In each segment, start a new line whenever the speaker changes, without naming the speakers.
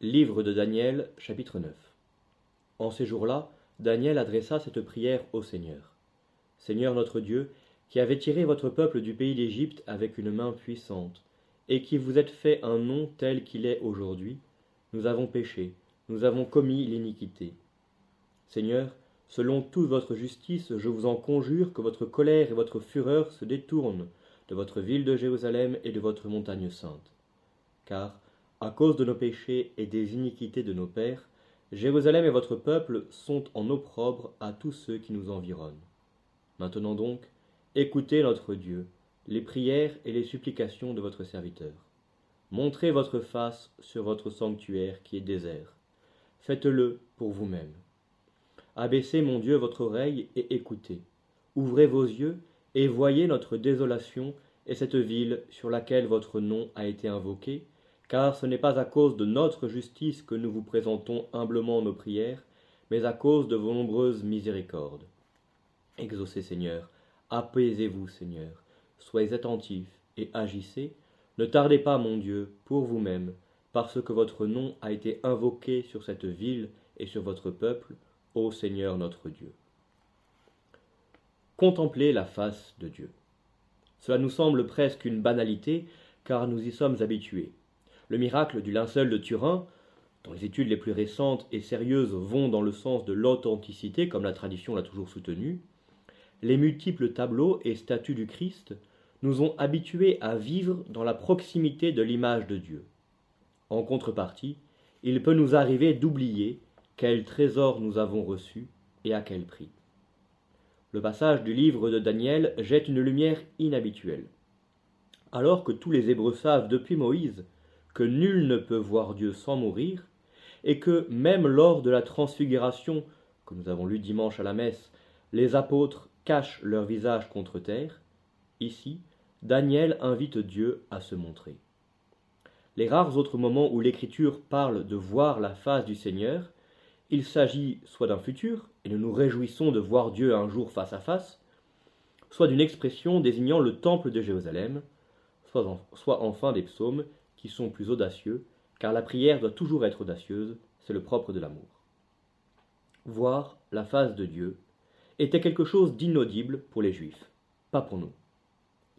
Livre de Daniel, chapitre 9 En ces jours-là, Daniel adressa cette prière au Seigneur. Seigneur notre Dieu, qui avez tiré votre peuple du pays d'Égypte avec une main puissante, et qui vous êtes fait un nom tel qu'il est aujourd'hui, nous avons péché, nous avons commis l'iniquité. Seigneur, selon toute votre justice, je vous en conjure que votre colère et votre fureur se détournent de votre ville de Jérusalem et de votre montagne sainte. Car, à cause de nos péchés et des iniquités de nos pères, Jérusalem et votre peuple sont en opprobre à tous ceux qui nous environnent. Maintenant donc, écoutez notre Dieu, les prières et les supplications de votre serviteur. Montrez votre face sur votre sanctuaire qui est désert. Faites-le pour vous-même. Abaissez, mon Dieu, votre oreille et écoutez. Ouvrez vos yeux et voyez notre désolation et cette ville sur laquelle votre nom a été invoqué, car ce n'est pas à cause de notre justice que nous vous présentons humblement nos prières, mais à cause de vos nombreuses miséricordes. Exaucez, Seigneur, apaisez-vous, Seigneur, soyez attentifs et agissez, ne tardez pas, mon Dieu, pour vous-même, parce que votre nom a été invoqué sur cette ville et sur votre peuple, ô Seigneur notre Dieu. Contemplez la face de Dieu. Cela nous semble presque une banalité, car nous y sommes habitués. Le miracle du linceul de Turin, dont les études les plus récentes et sérieuses vont dans le sens de l'authenticité, comme la tradition l'a toujours soutenu, les multiples tableaux et statues du Christ, nous ont habitués à vivre dans la proximité de l'image de Dieu. En contrepartie, il peut nous arriver d'oublier quel trésor nous avons reçu et à quel prix. Le passage du livre de Daniel jette une lumière inhabituelle. Alors que tous les Hébreux savent depuis Moïse que nul ne peut voir Dieu sans mourir, et que même lors de la transfiguration, que nous avons lu dimanche à la messe, les apôtres cachent leur visage contre terre, ici, Daniel invite Dieu à se montrer. Les rares autres moments où l'Écriture parle de voir la face du Seigneur, il s'agit soit d'un futur, et nous nous réjouissons de voir Dieu un jour face à face, soit d'une expression désignant le temple de Jérusalem, soit, soit enfin des psaumes qui sont plus audacieux, car la prière doit toujours être audacieuse, c'est le propre de l'amour. Voir la face de Dieu était quelque chose d'inaudible pour les Juifs, pas pour nous.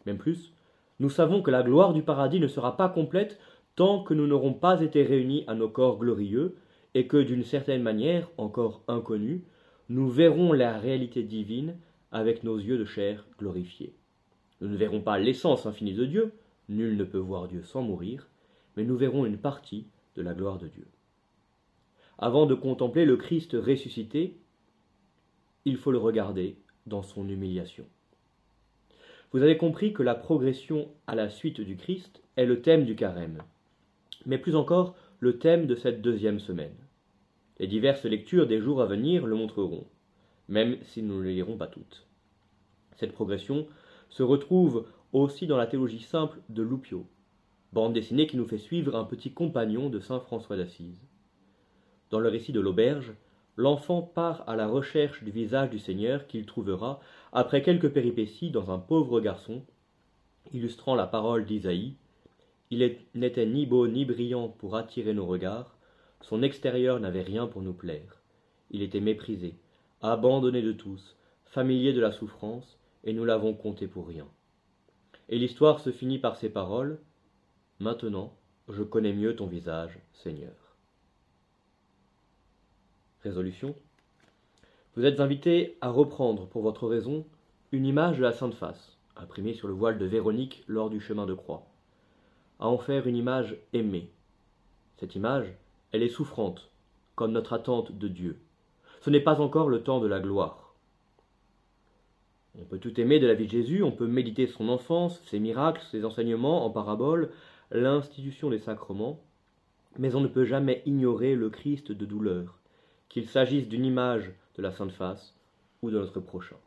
Même plus, nous savons que la gloire du paradis ne sera pas complète tant que nous n'aurons pas été réunis à nos corps glorieux, et que d'une certaine manière, encore inconnue, nous verrons la réalité divine avec nos yeux de chair glorifiés. Nous ne verrons pas l'essence infinie de Dieu, nul ne peut voir Dieu sans mourir, mais nous verrons une partie de la gloire de Dieu. Avant de contempler le Christ ressuscité, il faut le regarder dans son humiliation. Vous avez compris que la progression à la suite du Christ est le thème du carême, mais plus encore le thème de cette deuxième semaine. Les diverses lectures des jours à venir le montreront, même si nous ne les lirons pas toutes. Cette progression se retrouve aussi dans la théologie simple de Loupio, bande dessinée qui nous fait suivre un petit compagnon de saint François d'Assise. Dans le récit de l'auberge, l'enfant part à la recherche du visage du Seigneur qu'il trouvera après quelques péripéties dans un pauvre garçon, illustrant la parole d'Isaïe. Il n'était ni beau ni brillant pour attirer nos regards, son extérieur n'avait rien pour nous plaire. Il était méprisé, abandonné de tous, familier de la souffrance, et nous l'avons compté pour rien. Et l'histoire se finit par ces paroles. Maintenant, je connais mieux ton visage, Seigneur. Résolution. Vous êtes invité à reprendre pour votre raison une image de la Sainte Face, imprimée sur le voile de Véronique lors du chemin de croix, à en faire une image aimée. Cette image, elle est souffrante, comme notre attente de Dieu. Ce n'est pas encore le temps de la gloire. On peut tout aimer de la vie de Jésus, on peut méditer son enfance, ses miracles, ses enseignements en parabole, l'institution des sacrements, mais on ne peut jamais ignorer le Christ de douleur, qu'il s'agisse d'une image de la Sainte Face ou de notre prochain.